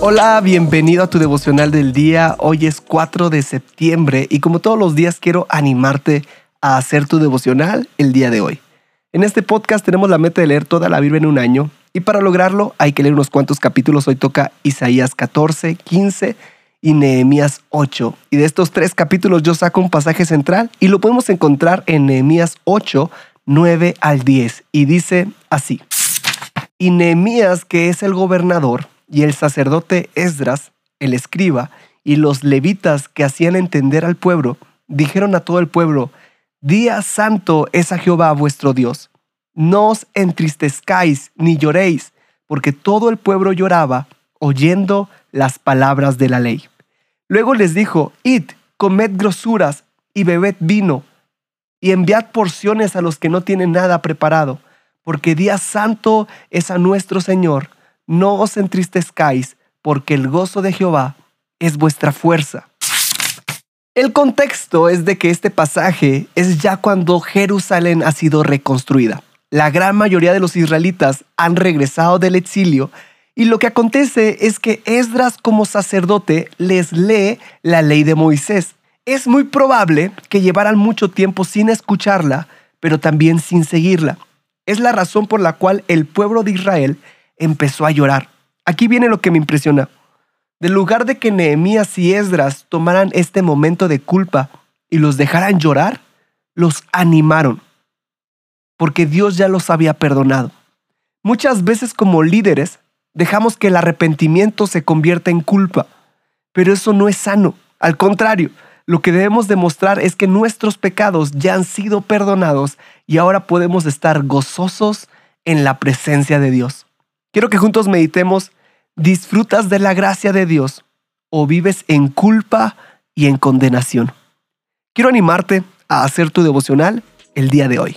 Hola, bienvenido a tu devocional del día. Hoy es 4 de septiembre y como todos los días quiero animarte a hacer tu devocional el día de hoy. En este podcast tenemos la meta de leer toda la Biblia en un año y para lograrlo hay que leer unos cuantos capítulos. Hoy toca Isaías 14, 15 y Nehemías 8. Y de estos tres capítulos yo saco un pasaje central y lo podemos encontrar en Nehemías 8, 9 al 10. Y dice así. Y Nehemías, que es el gobernador, y el sacerdote Esdras, el escriba, y los levitas que hacían entender al pueblo, dijeron a todo el pueblo, Día santo es a Jehová vuestro Dios. No os entristezcáis ni lloréis, porque todo el pueblo lloraba oyendo las palabras de la ley. Luego les dijo, Id, comed grosuras y bebed vino, y enviad porciones a los que no tienen nada preparado, porque día santo es a nuestro Señor. No os entristezcáis, porque el gozo de Jehová es vuestra fuerza. El contexto es de que este pasaje es ya cuando Jerusalén ha sido reconstruida. La gran mayoría de los israelitas han regresado del exilio y lo que acontece es que Esdras como sacerdote les lee la ley de Moisés. Es muy probable que llevaran mucho tiempo sin escucharla, pero también sin seguirla. Es la razón por la cual el pueblo de Israel empezó a llorar. Aquí viene lo que me impresiona. De lugar de que Nehemías y Esdras tomaran este momento de culpa y los dejaran llorar, los animaron, porque Dios ya los había perdonado. Muchas veces como líderes dejamos que el arrepentimiento se convierta en culpa, pero eso no es sano. Al contrario, lo que debemos demostrar es que nuestros pecados ya han sido perdonados y ahora podemos estar gozosos en la presencia de Dios. Quiero que juntos meditemos ¿Disfrutas de la gracia de Dios o vives en culpa y en condenación? Quiero animarte a hacer tu devocional el día de hoy.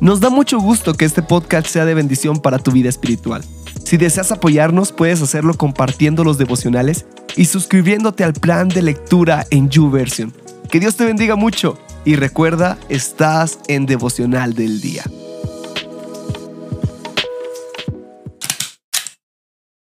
Nos da mucho gusto que este podcast sea de bendición para tu vida espiritual. Si deseas apoyarnos, puedes hacerlo compartiendo los devocionales y suscribiéndote al plan de lectura en YouVersion. Que Dios te bendiga mucho y recuerda, estás en devocional del día.